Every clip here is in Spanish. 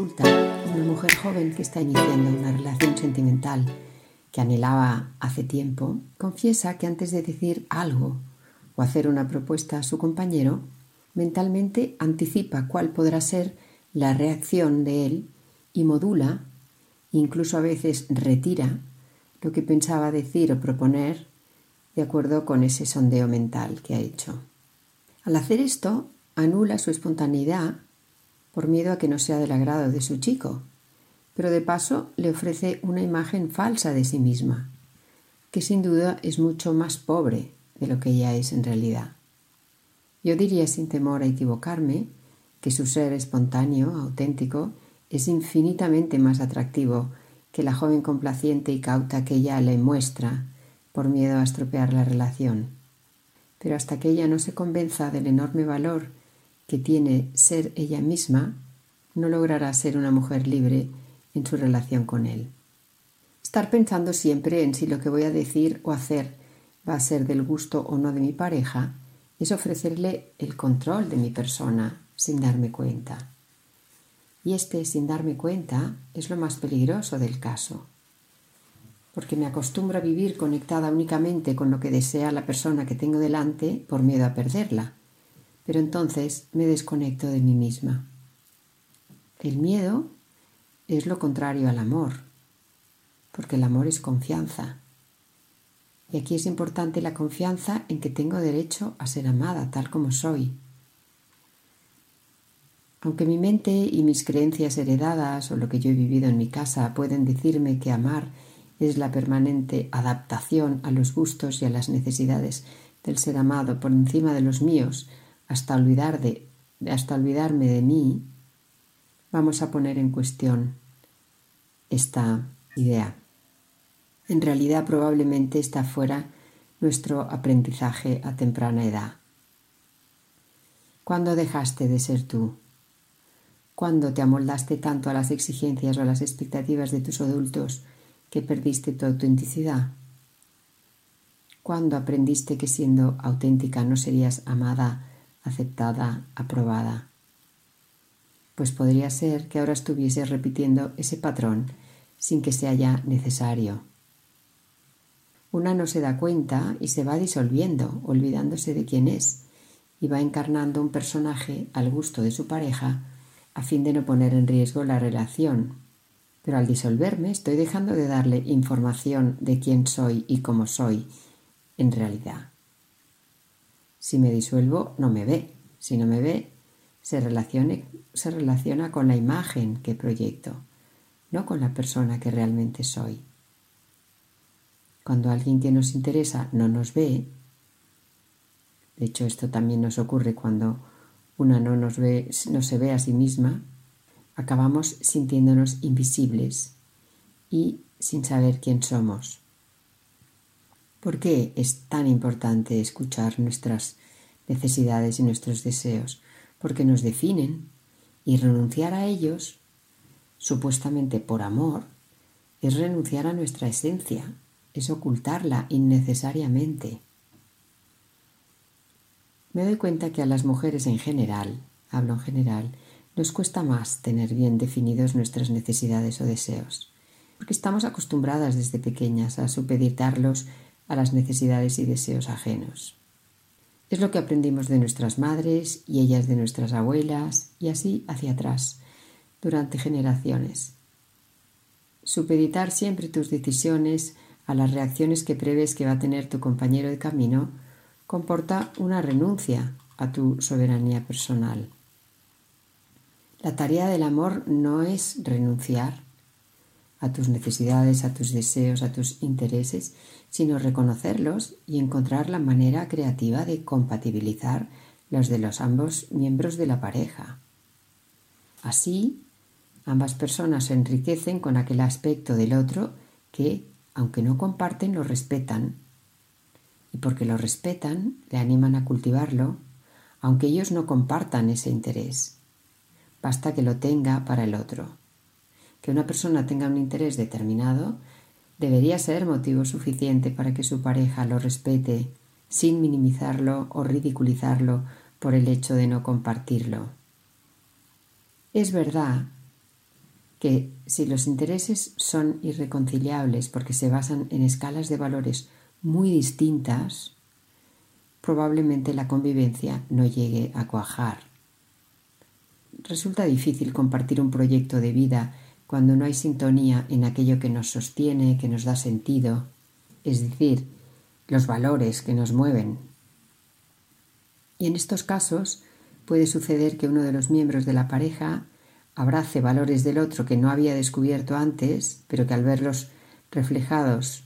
Una mujer joven que está iniciando una relación sentimental que anhelaba hace tiempo, confiesa que antes de decir algo o hacer una propuesta a su compañero, mentalmente anticipa cuál podrá ser la reacción de él y modula, incluso a veces retira, lo que pensaba decir o proponer de acuerdo con ese sondeo mental que ha hecho. Al hacer esto, anula su espontaneidad por miedo a que no sea del agrado de su chico, pero de paso le ofrece una imagen falsa de sí misma, que sin duda es mucho más pobre de lo que ella es en realidad. Yo diría sin temor a equivocarme que su ser espontáneo, auténtico, es infinitamente más atractivo que la joven complaciente y cauta que ella le muestra por miedo a estropear la relación. Pero hasta que ella no se convenza del enorme valor que tiene ser ella misma, no logrará ser una mujer libre en su relación con él. Estar pensando siempre en si lo que voy a decir o hacer va a ser del gusto o no de mi pareja, es ofrecerle el control de mi persona sin darme cuenta. Y este sin darme cuenta es lo más peligroso del caso, porque me acostumbro a vivir conectada únicamente con lo que desea la persona que tengo delante por miedo a perderla, pero entonces me desconecto de mí misma. El miedo es lo contrario al amor, porque el amor es confianza, y aquí es importante la confianza en que tengo derecho a ser amada tal como soy. Aunque mi mente y mis creencias heredadas o lo que yo he vivido en mi casa pueden decirme que amar es la permanente adaptación a los gustos y a las necesidades del ser amado por encima de los míos hasta, olvidarme de mí, vamos a poner en cuestión esta idea en realidad probablemente está fuera nuestro aprendizaje a temprana edad. ¿Cuándo dejaste de ser tú? ¿Cuándo te amoldaste tanto a las exigencias o a las expectativas de tus adultos que perdiste tu autenticidad? ¿Cuándo aprendiste que siendo auténtica no serías amada, aceptada, aprobada? Pues podría ser que ahora estuvieses repitiendo ese patrón sin que sea ya necesario una no se da cuenta y se va disolviendo, olvidándose de quién es, y va encarnando un personaje al gusto de su pareja a fin de no poner en riesgo la relación. Pero al disolverme estoy dejando de darle información de quién soy y cómo soy en realidad. Si me disuelvo, no me ve. Si no me ve, se, se relaciona con la imagen que proyecto, no con la persona que realmente soy. Cuando alguien que nos interesa no nos ve, de hecho esto también nos ocurre cuando una no nos ve, no se ve a sí misma, acabamos sintiéndonos invisibles y sin saber quién somos. ¿Por qué es tan importante escuchar nuestras necesidades y nuestros deseos? Porque nos definen y renunciar a ellos, supuestamente por amor, es renunciar a nuestra esencia, es ocultarla innecesariamente. Me doy cuenta que a las mujeres en general, hablo en general, nos cuesta más tener bien definidos nuestras necesidades o deseos, porque estamos acostumbradas desde pequeñas a supeditarlos a las necesidades y deseos ajenos. Es lo que aprendimos de nuestras madres y ellas de nuestras abuelas y así hacia atrás, durante generaciones. Supeditar siempre tus decisiones a las reacciones que prevés que va a tener tu compañero de camino, comporta una renuncia a tu soberanía personal. La tarea del amor no es renunciar. A tus necesidades, a tus deseos, a tus intereses, sino reconocerlos y encontrar la manera creativa de compatibilizar los de los ambos miembros de la pareja. Así, ambas personas se enriquecen con aquel aspecto del otro que, aunque no comparten, lo respetan. Y porque lo respetan, le animan a cultivarlo, aunque ellos no compartan ese interés. Basta que lo tenga para el otro. Que una persona tenga un interés determinado debería ser motivo suficiente para que su pareja lo respete sin minimizarlo o ridiculizarlo por el hecho de no compartirlo. Es verdad que si los intereses son irreconciliables porque se basan en escalas de valores muy distintas, probablemente la convivencia no llegue a cuajar. Resulta difícil compartir un proyecto de vida cuando no hay sintonía en aquello que nos sostiene, que nos da sentido, es decir, los valores que nos mueven. Y en estos casos puede suceder que uno de los miembros de la pareja abrace valores del otro que no había descubierto antes, pero que al verlos reflejados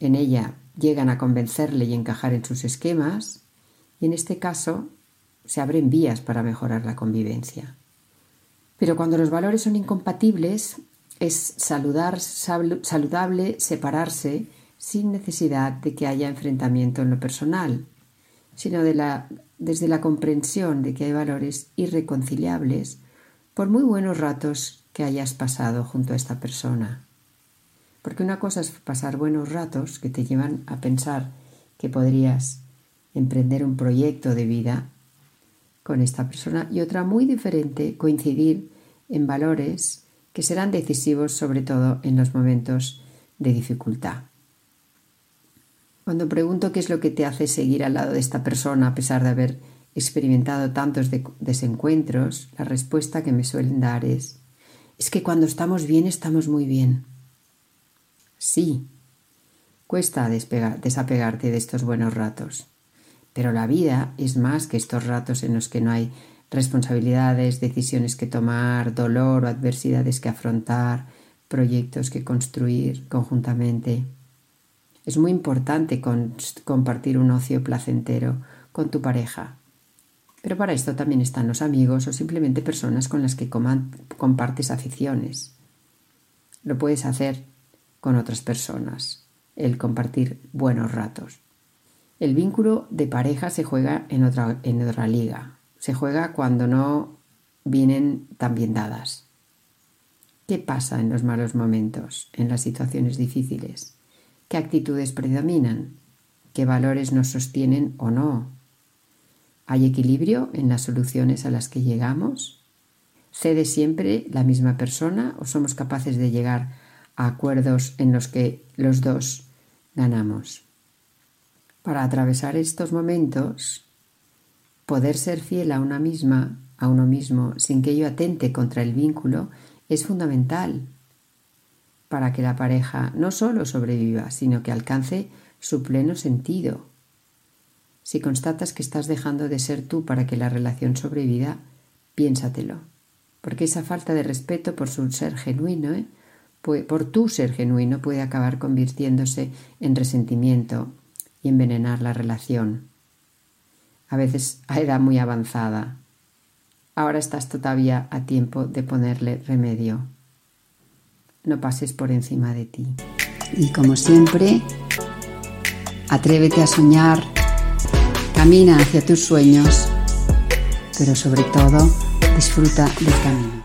en ella llegan a convencerle y encajar en sus esquemas, y en este caso se abren vías para mejorar la convivencia. Pero cuando los valores son incompatibles, es saludar, saludable separarse sin necesidad de que haya enfrentamiento en lo personal, sino desde la comprensión de que hay valores irreconciliables por muy buenos ratos que hayas pasado junto a esta persona. Porque una cosa es pasar buenos ratos que te llevan a pensar que podrías emprender un proyecto de vida con esta persona y otra muy diferente, coincidir en valores que serán decisivos sobre todo en los momentos de dificultad. Cuando pregunto qué es lo que te hace seguir al lado de esta persona a pesar de haber experimentado tantos desencuentros, la respuesta que me suelen dar es, es que cuando estamos bien estamos muy bien. Sí, cuesta desapegarte de estos buenos ratos. Pero la vida es más que estos ratos en los que no hay responsabilidades, decisiones que tomar, dolor o adversidades que afrontar, proyectos que construir conjuntamente. Es muy importante compartir un ocio placentero con tu pareja. Pero para esto también están los amigos o simplemente personas con las que compartes aficiones. Lo puedes hacer con otras personas, el compartir buenos ratos. El vínculo de pareja se juega en otra, en otra liga. Se juega cuando no vienen tan bien dadas. ¿Qué pasa en los malos momentos, en las situaciones difíciles? ¿Qué actitudes predominan? ¿Qué valores nos sostienen o no? ¿Hay equilibrio en las soluciones a las que llegamos? ¿Cede siempre la misma persona o somos capaces de llegar a acuerdos en los que los dos ganamos? Para atravesar estos momentos, poder ser fiel a una misma, a uno mismo, sin que ello atente contra el vínculo, es fundamental para que la pareja no solo sobreviva, sino que alcance su pleno sentido. Si constatas que estás dejando de ser tú para que la relación sobreviva, piénsatelo, porque esa falta de respeto por su ser genuino, ¿eh? por tu ser genuino, puede acabar convirtiéndose en resentimiento, envenenar la relación. A veces a edad muy avanzada. Ahora estás todavía a tiempo de ponerle remedio. No pases por encima de ti. Y como siempre, atrévete a soñar, camina hacia tus sueños, pero sobre todo disfruta del camino.